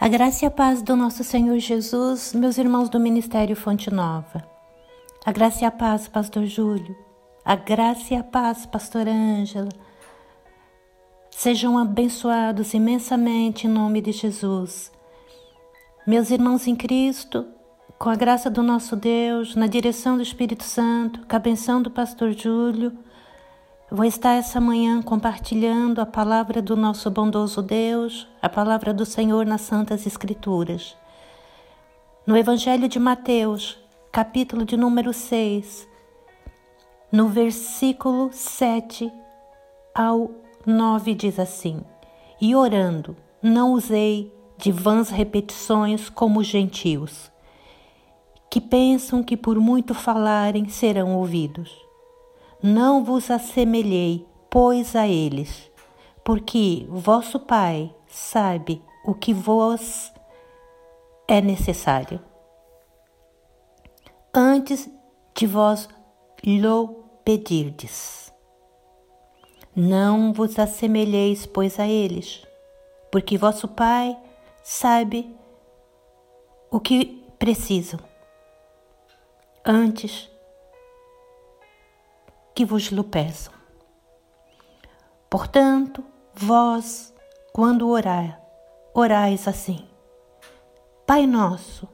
A graça e a paz do nosso Senhor Jesus, meus irmãos do Ministério Fonte Nova. A graça e a paz, Pastor Júlio. A graça e a paz, Pastor Ângela. Sejam abençoados imensamente em nome de Jesus. Meus irmãos em Cristo, com a graça do nosso Deus, na direção do Espírito Santo, com a benção do Pastor Júlio, Vou estar essa manhã compartilhando a palavra do nosso bondoso Deus, a palavra do Senhor nas Santas Escrituras. No Evangelho de Mateus, capítulo de número 6, no versículo 7 ao 9, diz assim: E orando, não usei de vãs repetições como os gentios, que pensam que por muito falarem serão ouvidos não vos assemelhei, pois, a eles, porque vosso Pai sabe o que vos é necessário. Antes de vós lhe pedirdes. Não vos assemelheis, pois, a eles, porque vosso Pai sabe o que precisam. Antes que vos lo. Portanto, vós, quando orar, orais assim: Pai nosso,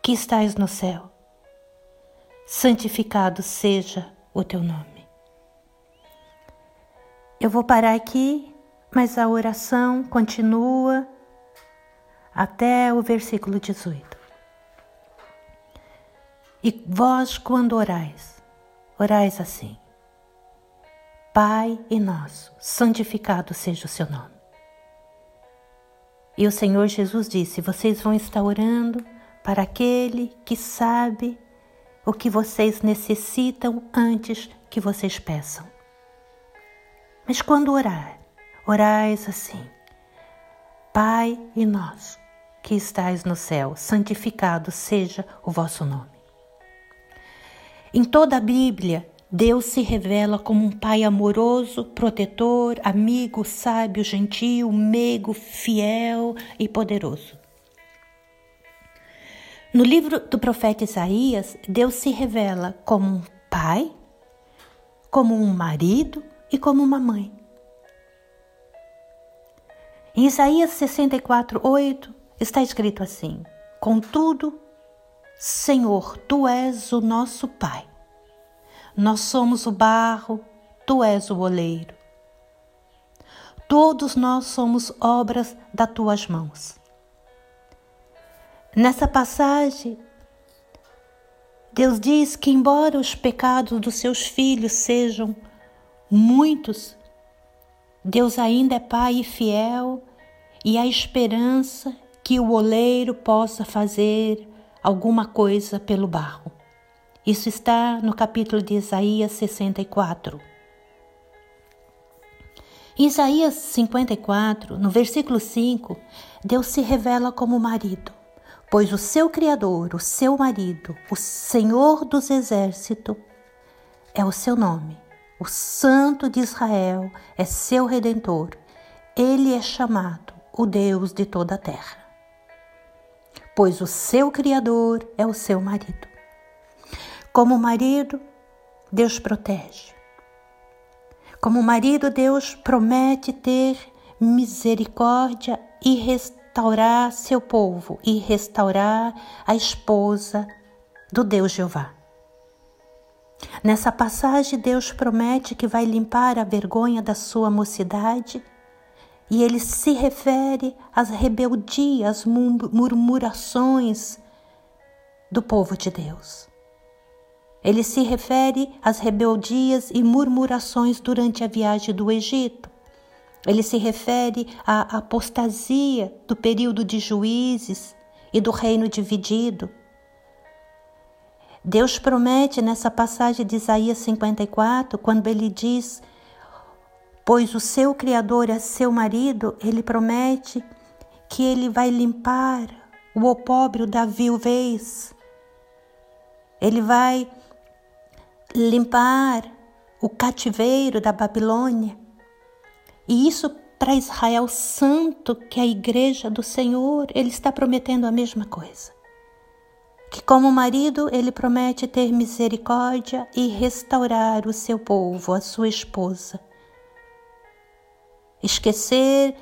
que estais no céu, santificado seja o teu nome. Eu vou parar aqui, mas a oração continua até o versículo 18. E vós, quando orais, orais assim: Pai e nosso, santificado seja o seu nome. E o Senhor Jesus disse: Vocês vão estar orando para aquele que sabe o que vocês necessitam antes que vocês peçam. Mas quando orar, orais assim: Pai e nosso, que estais no céu, santificado seja o vosso nome. Em toda a Bíblia, Deus se revela como um pai amoroso, protetor, amigo, sábio, gentil, meigo, fiel e poderoso. No livro do profeta Isaías, Deus se revela como um pai, como um marido e como uma mãe. Em Isaías 64, 8 está escrito assim: Contudo, Senhor, tu és o nosso Pai. Nós somos o barro, tu és o oleiro. Todos nós somos obras das tuas mãos. Nessa passagem, Deus diz que, embora os pecados dos seus filhos sejam muitos, Deus ainda é Pai e fiel e há esperança que o oleiro possa fazer alguma coisa pelo barro. Isso está no capítulo de Isaías 64. Em Isaías 54, no versículo 5, Deus se revela como marido, pois o seu Criador, o seu marido, o Senhor dos Exércitos, é o seu nome. O Santo de Israel é seu redentor. Ele é chamado o Deus de toda a terra pois o seu Criador é o seu marido. Como marido, Deus protege. Como marido, Deus promete ter misericórdia e restaurar seu povo e restaurar a esposa do Deus Jeová. Nessa passagem, Deus promete que vai limpar a vergonha da sua mocidade e ele se refere às rebeldias, murmurações do povo de Deus. Ele se refere às rebeldias e murmurações durante a viagem do Egito. Ele se refere à apostasia do período de juízes e do reino dividido. Deus promete nessa passagem de Isaías 54, quando ele diz pois o seu Criador é seu marido, ele promete que ele vai limpar o opróbrio da viuvez. Ele vai limpar o cativeiro da Babilônia. E isso para Israel santo, que é a igreja do Senhor, ele está prometendo a mesma coisa. Que, como marido, ele promete ter misericórdia e restaurar o seu povo, a sua esposa. Esquecer,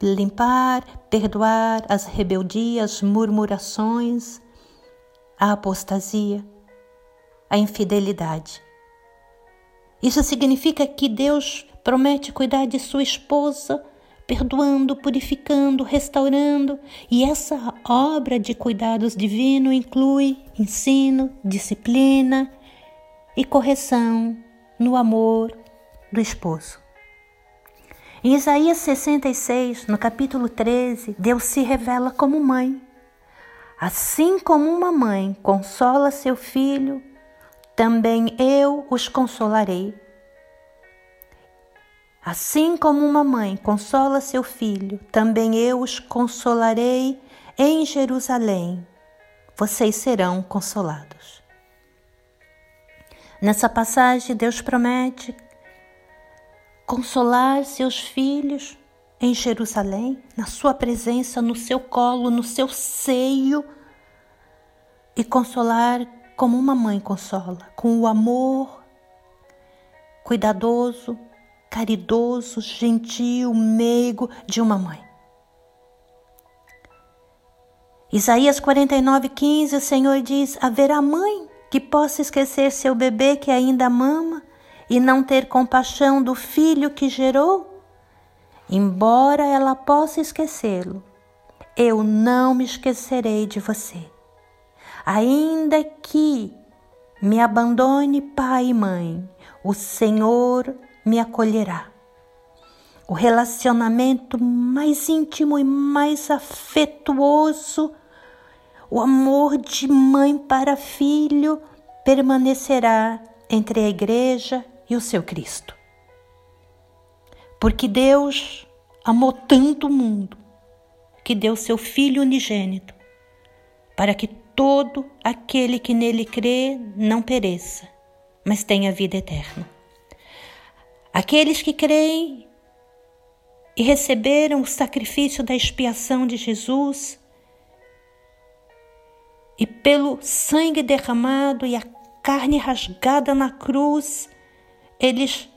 limpar, perdoar as rebeldias, murmurações, a apostasia, a infidelidade. Isso significa que Deus promete cuidar de sua esposa, perdoando, purificando, restaurando, e essa obra de cuidados divino inclui ensino, disciplina e correção no amor do esposo. Em Isaías 66, no capítulo 13, Deus se revela como mãe. Assim como uma mãe consola seu filho, também eu os consolarei. Assim como uma mãe consola seu filho, também eu os consolarei em Jerusalém. Vocês serão consolados. Nessa passagem, Deus promete consolar seus filhos em Jerusalém, na sua presença, no seu colo, no seu seio, e consolar como uma mãe consola, com o amor cuidadoso, caridoso, gentil, meigo de uma mãe. Isaías 49, 15, o Senhor diz: Haverá mãe que possa esquecer seu bebê que ainda mama e não ter compaixão do filho que gerou? Embora ela possa esquecê-lo, eu não me esquecerei de você. Ainda que me abandone pai e mãe, o Senhor me acolherá. O relacionamento mais íntimo e mais afetuoso, o amor de mãe para filho, permanecerá entre a igreja e o seu Cristo. Porque Deus amou tanto o mundo que deu seu Filho unigênito, para que todo aquele que nele crê não pereça, mas tenha vida eterna. Aqueles que creem e receberam o sacrifício da expiação de Jesus e pelo sangue derramado e a carne rasgada na cruz, eles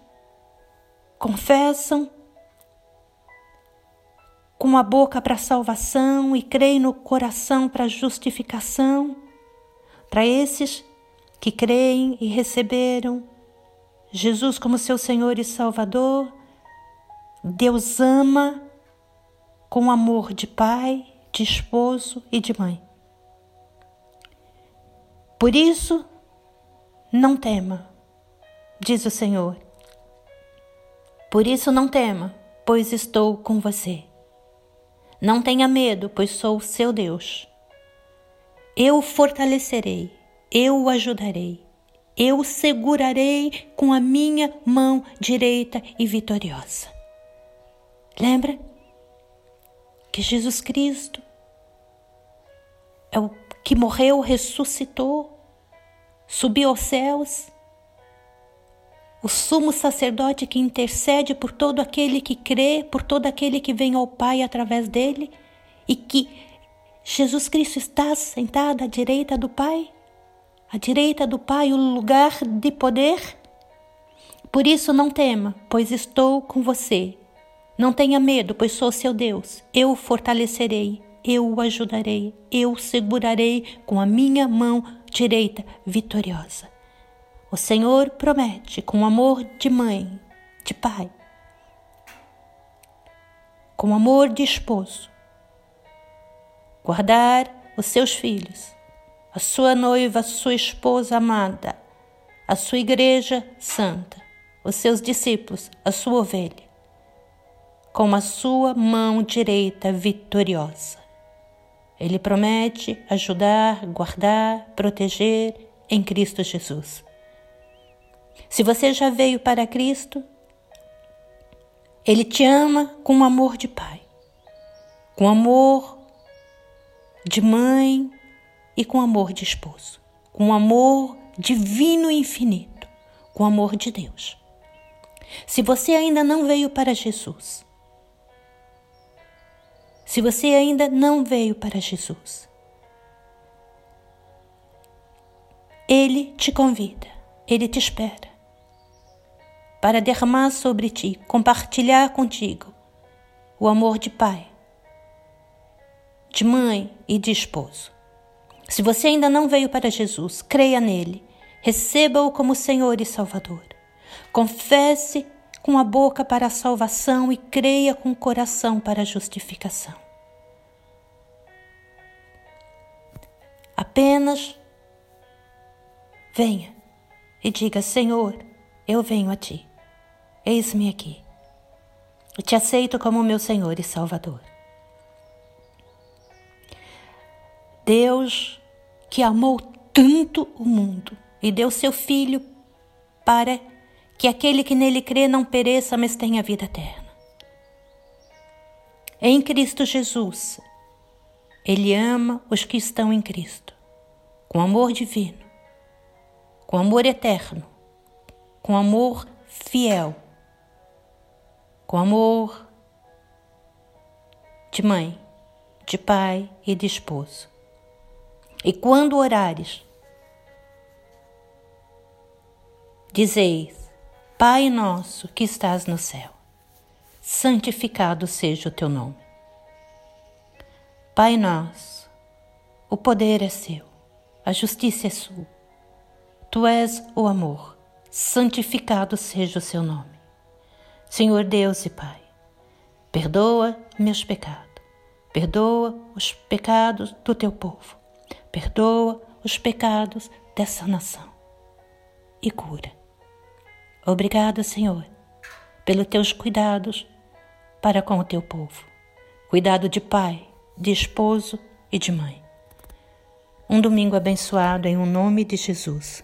confessam com a boca para salvação e creem no coração para justificação. Para esses que creem e receberam Jesus como seu Senhor e Salvador, Deus ama com amor de pai, de esposo e de mãe. Por isso, não tema, diz o Senhor. Por isso não tema, pois estou com você. Não tenha medo, pois sou o seu Deus. Eu o fortalecerei, eu o ajudarei eu o segurarei com a minha mão direita e vitoriosa. Lembra que Jesus Cristo é o que morreu, ressuscitou, subiu aos céus, o sumo sacerdote que intercede por todo aquele que crê, por todo aquele que vem ao Pai através dele, e que Jesus Cristo está sentado à direita do Pai? à direita do Pai o lugar de poder? Por isso não tema, pois estou com você. Não tenha medo, pois sou seu Deus. Eu o fortalecerei, eu o ajudarei, eu o segurarei com a minha mão direita vitoriosa. O Senhor promete, com amor de mãe, de pai, com amor de esposo, guardar os seus filhos a sua noiva, a sua esposa amada, a sua igreja santa, os seus discípulos, a sua ovelha, com a sua mão direita vitoriosa. Ele promete ajudar, guardar, proteger em Cristo Jesus. Se você já veio para Cristo, Ele te ama com amor de pai, com amor de mãe, e com amor de esposo, com amor divino e infinito, com amor de Deus. Se você ainda não veio para Jesus, Se você ainda não veio para Jesus, Ele te convida, Ele te espera para derramar sobre ti, compartilhar contigo o amor de pai, de mãe e de esposo. Se você ainda não veio para Jesus, creia nele, receba-o como Senhor e Salvador. Confesse com a boca para a salvação e creia com o coração para a justificação. Apenas venha e diga: Senhor, eu venho a ti. Eis-me aqui. Te aceito como meu Senhor e Salvador. Deus que amou tanto o mundo e deu seu Filho para que aquele que nele crê não pereça, mas tenha vida eterna. Em Cristo Jesus, Ele ama os que estão em Cristo, com amor divino, com amor eterno, com amor fiel, com amor de mãe, de pai e de esposo. E quando orares, dizeis: Pai nosso que estás no céu, santificado seja o teu nome. Pai nosso, o poder é seu, a justiça é sua. Tu és o amor, santificado seja o seu nome. Senhor Deus e Pai, perdoa meus pecados, perdoa os pecados do teu povo, perdoa os pecados dessa nação e cura Obrigado, Senhor, pelos teus cuidados para com o teu povo. Cuidado de pai, de esposo e de mãe. Um domingo abençoado em um nome de Jesus.